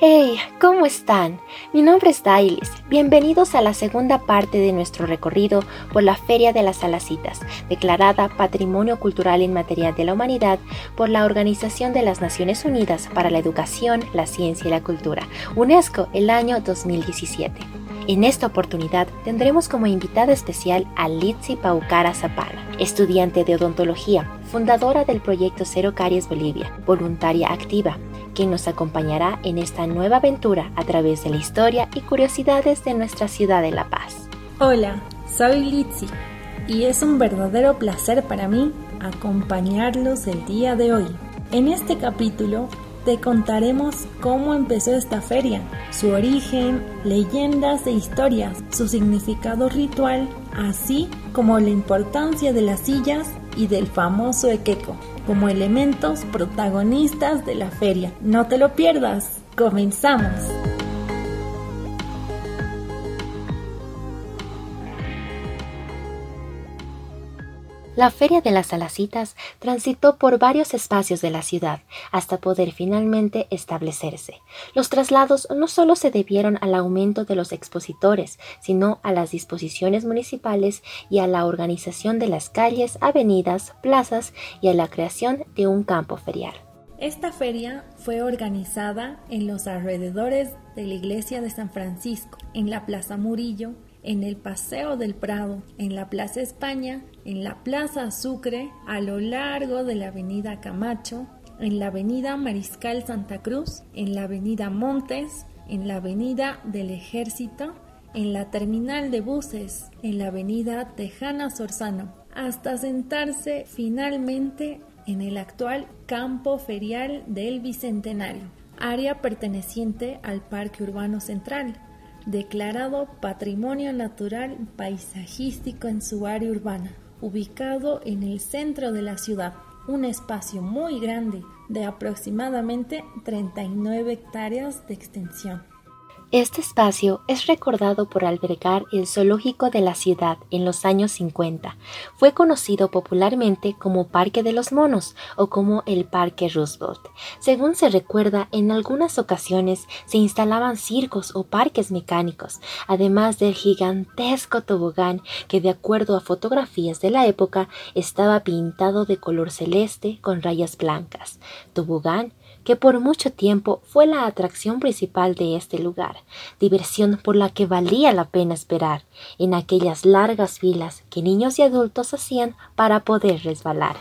Hey, ¿cómo están? Mi nombre es Dailis. Bienvenidos a la segunda parte de nuestro recorrido por la Feria de las Salacitas, declarada Patrimonio Cultural Inmaterial de la Humanidad por la Organización de las Naciones Unidas para la Educación, la Ciencia y la Cultura, UNESCO, el año 2017. En esta oportunidad tendremos como invitada especial a Litsi Paucara Zapana, estudiante de odontología, fundadora del proyecto Cero Caries Bolivia, voluntaria activa, quien nos acompañará en esta nueva aventura a través de la historia y curiosidades de nuestra ciudad de La Paz. Hola, soy Litsi y es un verdadero placer para mí acompañarlos el día de hoy. En este capítulo te contaremos cómo empezó esta feria, su origen, leyendas e historias, su significado ritual, así como la importancia de las sillas y del famoso equeco como elementos protagonistas de la feria. No te lo pierdas. Comenzamos. La Feria de las Salacitas transitó por varios espacios de la ciudad hasta poder finalmente establecerse. Los traslados no solo se debieron al aumento de los expositores, sino a las disposiciones municipales y a la organización de las calles, avenidas, plazas y a la creación de un campo ferial. Esta feria fue organizada en los alrededores de la iglesia de San Francisco, en la Plaza Murillo, en el Paseo del Prado, en la Plaza España, en la Plaza Sucre, a lo largo de la Avenida Camacho, en la Avenida Mariscal Santa Cruz, en la Avenida Montes, en la Avenida del Ejército, en la terminal de buses, en la Avenida Tejana Sorzano, hasta sentarse finalmente en el actual campo ferial del Bicentenario, área perteneciente al Parque Urbano Central, declarado Patrimonio Natural Paisajístico en su área urbana, ubicado en el centro de la ciudad, un espacio muy grande de aproximadamente 39 hectáreas de extensión. Este espacio es recordado por albergar el zoológico de la ciudad en los años 50. Fue conocido popularmente como Parque de los Monos o como el Parque Roosevelt. Según se recuerda, en algunas ocasiones se instalaban circos o parques mecánicos, además del gigantesco tobogán que de acuerdo a fotografías de la época estaba pintado de color celeste con rayas blancas. Tobogán que por mucho tiempo fue la atracción principal de este lugar, diversión por la que valía la pena esperar en aquellas largas filas que niños y adultos hacían para poder resbalar.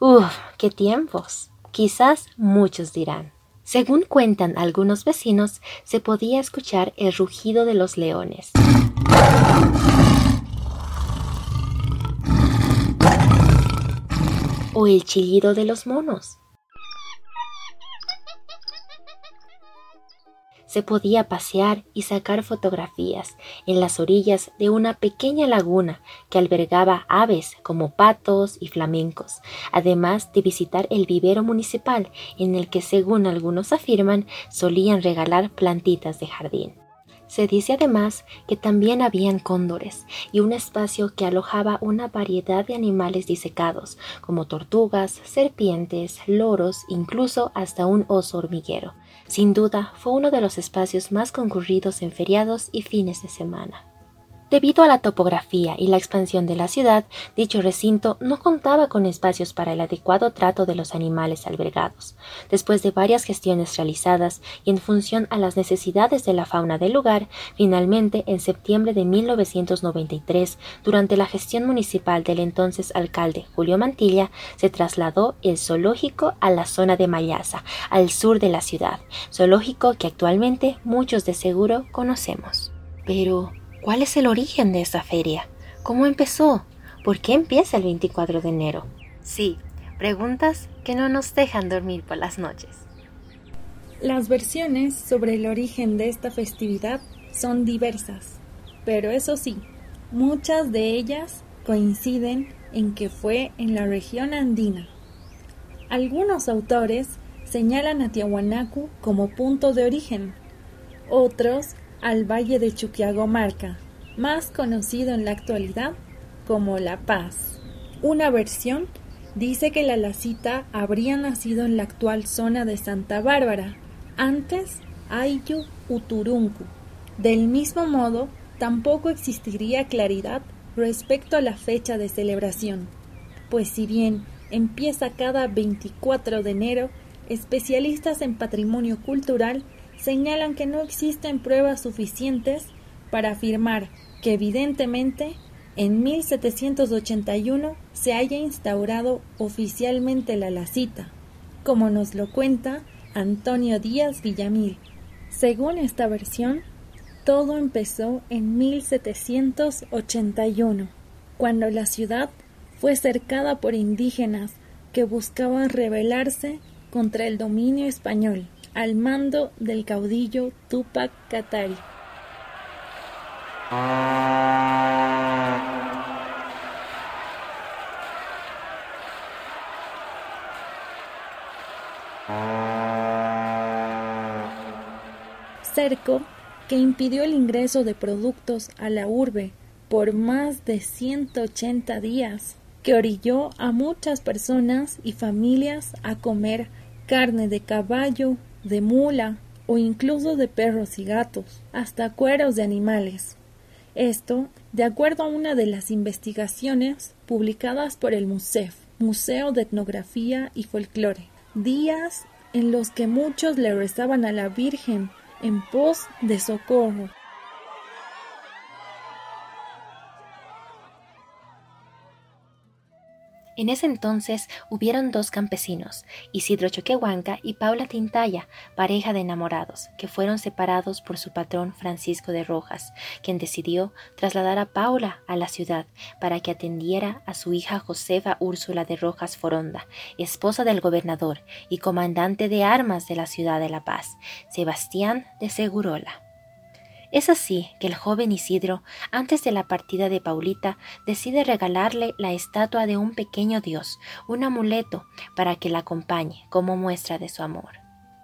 Uf, qué tiempos. Quizás muchos dirán. Según cuentan algunos vecinos, se podía escuchar el rugido de los leones. O el chillido de los monos. Se podía pasear y sacar fotografías en las orillas de una pequeña laguna que albergaba aves como patos y flamencos, además de visitar el vivero municipal en el que, según algunos afirman, solían regalar plantitas de jardín. Se dice además que también habían cóndores y un espacio que alojaba una variedad de animales disecados, como tortugas, serpientes, loros, incluso hasta un oso hormiguero. Sin duda, fue uno de los espacios más concurridos en feriados y fines de semana. Debido a la topografía y la expansión de la ciudad, dicho recinto no contaba con espacios para el adecuado trato de los animales albergados. Después de varias gestiones realizadas y en función a las necesidades de la fauna del lugar, finalmente, en septiembre de 1993, durante la gestión municipal del entonces alcalde Julio Mantilla, se trasladó el zoológico a la zona de Mayasa, al sur de la ciudad, zoológico que actualmente muchos de seguro conocemos. Pero, ¿Cuál es el origen de esta feria? ¿Cómo empezó? ¿Por qué empieza el 24 de enero? Sí, preguntas que no nos dejan dormir por las noches. Las versiones sobre el origen de esta festividad son diversas, pero eso sí, muchas de ellas coinciden en que fue en la región andina. Algunos autores señalan a Tiahuanacu como punto de origen, otros al valle de Chuquiagomarca, más conocido en la actualidad como La Paz. Una versión dice que la lacita habría nacido en la actual zona de Santa Bárbara, antes Ayu Uturuncu. Del mismo modo, tampoco existiría claridad respecto a la fecha de celebración, pues si bien empieza cada 24 de enero, especialistas en patrimonio cultural señalan que no existen pruebas suficientes para afirmar que evidentemente en 1781 se haya instaurado oficialmente la lacita, como nos lo cuenta Antonio Díaz Villamil. Según esta versión, todo empezó en 1781, cuando la ciudad fue cercada por indígenas que buscaban rebelarse contra el dominio español al mando del caudillo Tupac Katari. Cerco que impidió el ingreso de productos a la urbe por más de 180 días que orilló a muchas personas y familias a comer carne de caballo, de mula o incluso de perros y gatos, hasta cueros de animales. Esto, de acuerdo a una de las investigaciones publicadas por el MUSEF, Museo de Etnografía y Folclore, días en los que muchos le rezaban a la Virgen en pos de socorro En ese entonces hubieron dos campesinos, Isidro Choquehuanca y Paula Tintaya, pareja de enamorados, que fueron separados por su patrón Francisco de Rojas, quien decidió trasladar a Paula a la ciudad para que atendiera a su hija Josefa Úrsula de Rojas Foronda, esposa del gobernador y comandante de armas de la ciudad de La Paz, Sebastián de Segurola. Es así que el joven Isidro, antes de la partida de Paulita, decide regalarle la estatua de un pequeño dios, un amuleto, para que la acompañe como muestra de su amor.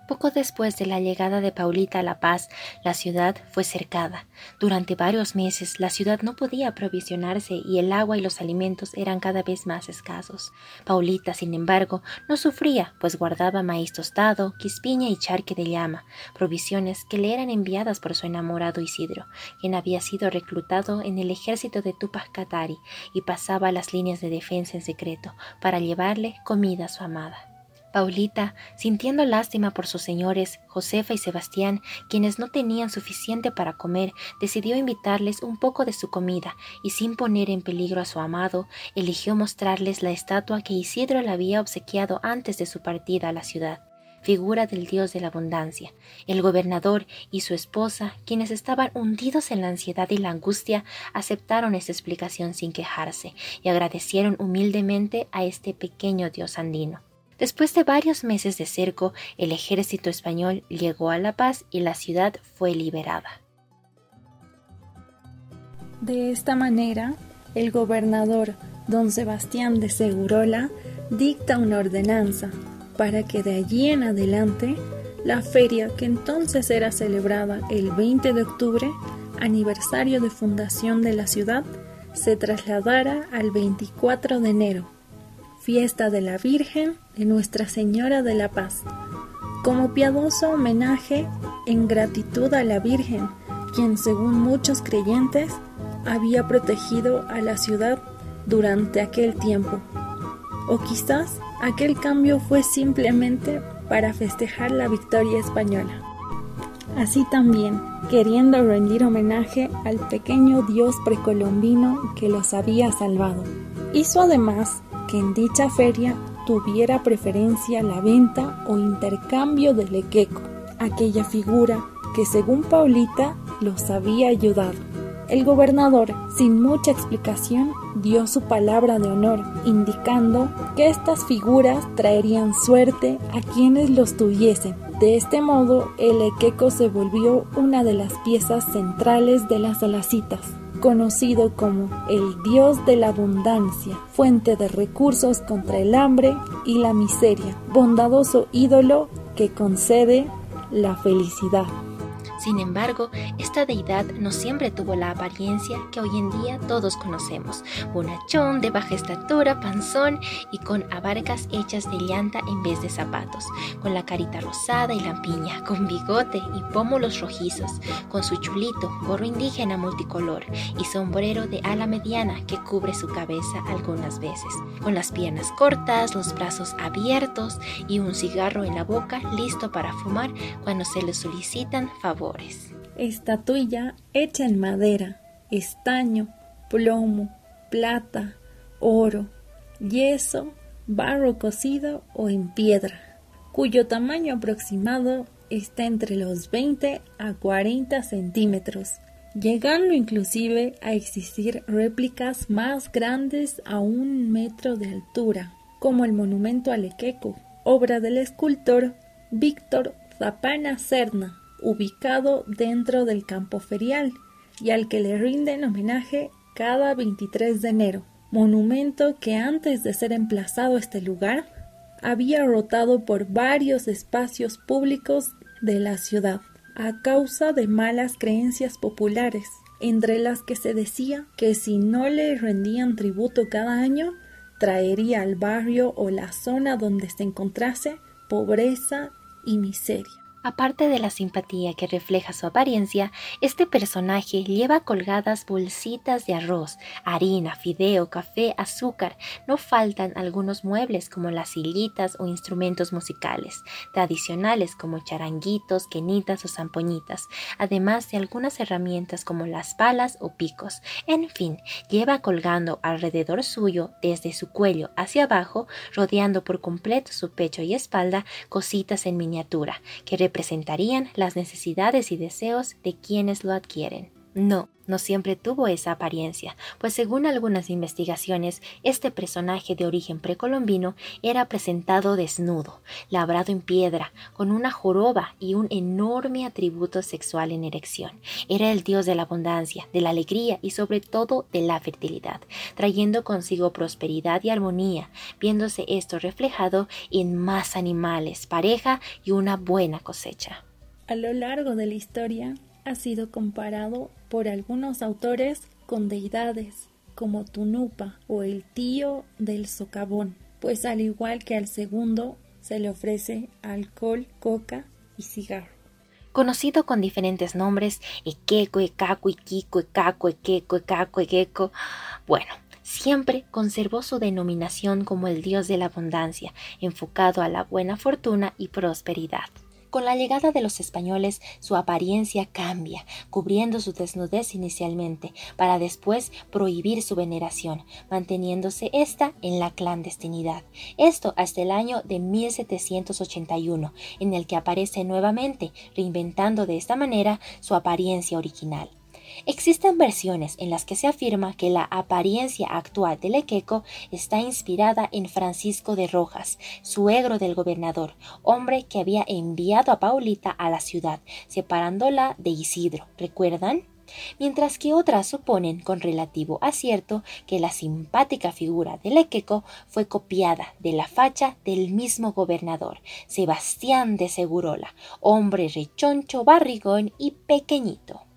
Poco después de la llegada de Paulita a La Paz, la ciudad fue cercada. Durante varios meses la ciudad no podía aprovisionarse y el agua y los alimentos eran cada vez más escasos. Paulita, sin embargo, no sufría, pues guardaba maíz tostado, quispiña y charque de llama, provisiones que le eran enviadas por su enamorado Isidro, quien había sido reclutado en el ejército de Tupac Katari y pasaba las líneas de defensa en secreto para llevarle comida a su amada. Paulita, sintiendo lástima por sus señores, Josefa y Sebastián, quienes no tenían suficiente para comer, decidió invitarles un poco de su comida y sin poner en peligro a su amado, eligió mostrarles la estatua que Isidro le había obsequiado antes de su partida a la ciudad figura del dios de la abundancia. El gobernador y su esposa, quienes estaban hundidos en la ansiedad y la angustia, aceptaron esta explicación sin quejarse y agradecieron humildemente a este pequeño dios andino. Después de varios meses de cerco, el ejército español llegó a La Paz y la ciudad fue liberada. De esta manera, el gobernador don Sebastián de Segurola dicta una ordenanza para que de allí en adelante la feria que entonces era celebrada el 20 de octubre, aniversario de fundación de la ciudad, se trasladara al 24 de enero, fiesta de la Virgen de Nuestra Señora de la Paz, como piadoso homenaje en gratitud a la Virgen, quien según muchos creyentes había protegido a la ciudad durante aquel tiempo. O quizás aquel cambio fue simplemente para festejar la victoria española. Así también, queriendo rendir homenaje al pequeño dios precolombino que los había salvado. Hizo además que en dicha feria tuviera preferencia la venta o intercambio del equeco, aquella figura que según Paulita los había ayudado. El gobernador, sin mucha explicación, dio su palabra de honor, indicando que estas figuras traerían suerte a quienes los tuviesen. De este modo, el equeco se volvió una de las piezas centrales de las alacitas conocido como el dios de la abundancia, fuente de recursos contra el hambre y la miseria, bondadoso ídolo que concede la felicidad. Sin embargo, esta deidad no siempre tuvo la apariencia que hoy en día todos conocemos, bonachón, de baja estatura, panzón y con abarcas hechas de llanta en vez de zapatos, con la carita rosada y lampiña, con bigote y pómulos rojizos, con su chulito, gorro indígena multicolor y sombrero de ala mediana que cubre su cabeza algunas veces, con las piernas cortas, los brazos abiertos y un cigarro en la boca listo para fumar cuando se le solicitan favores. Estatuilla hecha en madera, estaño, plomo, plata, oro, yeso, barro cocido o en piedra, cuyo tamaño aproximado está entre los 20 a 40 centímetros, llegando inclusive a existir réplicas más grandes a un metro de altura, como el monumento a Lequeco, obra del escultor Víctor Zapana Serna ubicado dentro del campo ferial y al que le rinden homenaje cada 23 de enero, monumento que antes de ser emplazado a este lugar había rotado por varios espacios públicos de la ciudad a causa de malas creencias populares, entre las que se decía que si no le rendían tributo cada año, traería al barrio o la zona donde se encontrase pobreza y miseria. Aparte de la simpatía que refleja su apariencia, este personaje lleva colgadas bolsitas de arroz, harina, fideo, café, azúcar. No faltan algunos muebles como las sillitas o instrumentos musicales, tradicionales como charanguitos, quenitas o zampoñitas, además de algunas herramientas como las palas o picos. En fin, lleva colgando alrededor suyo, desde su cuello hacia abajo, rodeando por completo su pecho y espalda, cositas en miniatura, que representarían las necesidades y deseos de quienes lo adquieren. No, no siempre tuvo esa apariencia, pues según algunas investigaciones, este personaje de origen precolombino era presentado desnudo, labrado en piedra, con una joroba y un enorme atributo sexual en erección. Era el dios de la abundancia, de la alegría y sobre todo de la fertilidad, trayendo consigo prosperidad y armonía, viéndose esto reflejado en más animales, pareja y una buena cosecha. A lo largo de la historia, ha sido comparado por algunos autores con deidades como Tunupa o el tío del socavón, pues al igual que al segundo se le ofrece alcohol, coca y cigarro. Conocido con diferentes nombres, Ekeko, Ekaku, Ikiko, Ekaku, Ekeko, Ekaku, Ekeko, bueno, siempre conservó su denominación como el dios de la abundancia, enfocado a la buena fortuna y prosperidad. Con la llegada de los españoles su apariencia cambia, cubriendo su desnudez inicialmente, para después prohibir su veneración, manteniéndose ésta en la clandestinidad. Esto hasta el año de 1781, en el que aparece nuevamente, reinventando de esta manera su apariencia original. Existen versiones en las que se afirma que la apariencia actual de Lequeco está inspirada en Francisco de Rojas, suegro del gobernador, hombre que había enviado a Paulita a la ciudad, separándola de Isidro. ¿Recuerdan? mientras que otras suponen con relativo acierto que la simpática figura de Lequeco fue copiada de la facha del mismo gobernador, Sebastián de Segurola, hombre rechoncho, barrigón y pequeñito.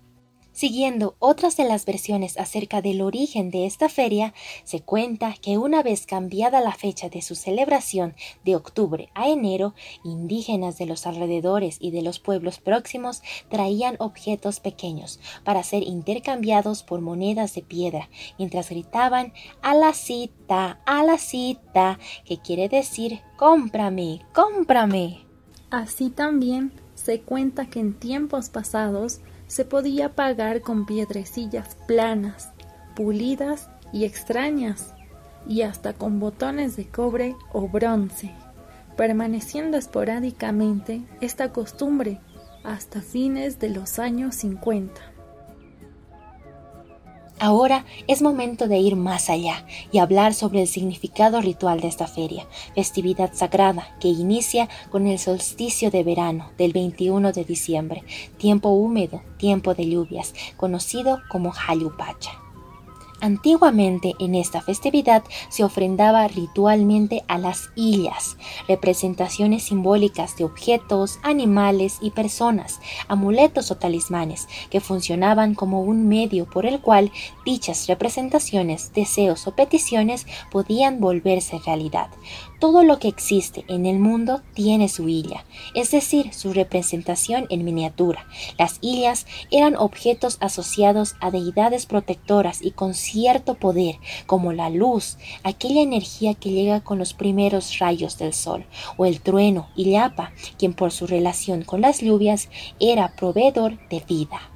Siguiendo otras de las versiones acerca del origen de esta feria, se cuenta que una vez cambiada la fecha de su celebración de octubre a enero, indígenas de los alrededores y de los pueblos próximos traían objetos pequeños para ser intercambiados por monedas de piedra, mientras gritaban a la cita, a la cita, que quiere decir cómprame, cómprame. Así también se cuenta que en tiempos pasados se podía pagar con piedrecillas planas, pulidas y extrañas, y hasta con botones de cobre o bronce, permaneciendo esporádicamente esta costumbre hasta fines de los años 50. Ahora es momento de ir más allá y hablar sobre el significado ritual de esta feria, festividad sagrada que inicia con el solsticio de verano del 21 de diciembre, tiempo húmedo, tiempo de lluvias, conocido como Hayupacha. Antiguamente en esta festividad se ofrendaba ritualmente a las illas, representaciones simbólicas de objetos, animales y personas, amuletos o talismanes que funcionaban como un medio por el cual dichas representaciones, deseos o peticiones podían volverse realidad. Todo lo que existe en el mundo tiene su illa, es decir, su representación en miniatura. Las illas eran objetos asociados a deidades protectoras y con cierto poder, como la luz, aquella energía que llega con los primeros rayos del sol, o el trueno y Yapa, quien por su relación con las lluvias era proveedor de vida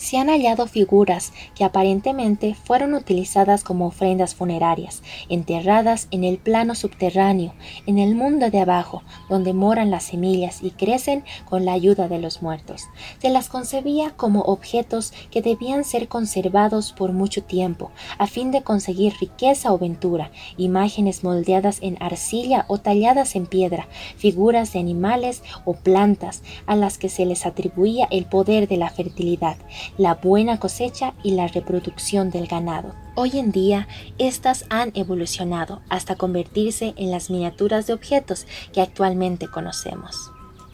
se han hallado figuras que aparentemente fueron utilizadas como ofrendas funerarias, enterradas en el plano subterráneo, en el mundo de abajo, donde moran las semillas y crecen con la ayuda de los muertos. Se las concebía como objetos que debían ser conservados por mucho tiempo, a fin de conseguir riqueza o ventura, imágenes moldeadas en arcilla o talladas en piedra, figuras de animales o plantas a las que se les atribuía el poder de la fertilidad la buena cosecha y la reproducción del ganado. Hoy en día, estas han evolucionado hasta convertirse en las miniaturas de objetos que actualmente conocemos.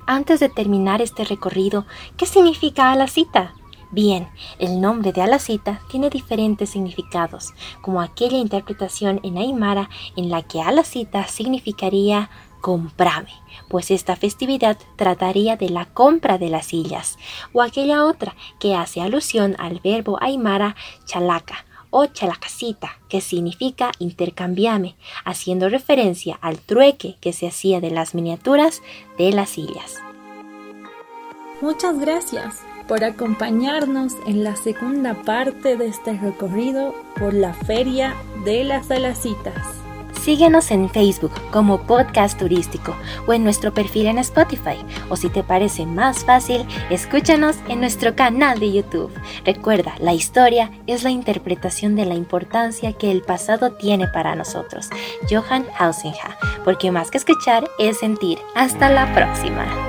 Antes de terminar este recorrido, ¿qué significa Alacita? Bien, el nombre de Alacita tiene diferentes significados, como aquella interpretación en Aymara en la que Alacita significaría comprame, pues esta festividad trataría de la compra de las sillas, o aquella otra que hace alusión al verbo aymara chalaca o chalacasita, que significa intercambiame, haciendo referencia al trueque que se hacía de las miniaturas de las sillas. Muchas gracias por acompañarnos en la segunda parte de este recorrido por la Feria de las Alacitas. Síguenos en Facebook como Podcast Turístico o en nuestro perfil en Spotify. O si te parece más fácil, escúchanos en nuestro canal de YouTube. Recuerda, la historia es la interpretación de la importancia que el pasado tiene para nosotros. Johann Hausinga, porque más que escuchar es sentir. Hasta la próxima.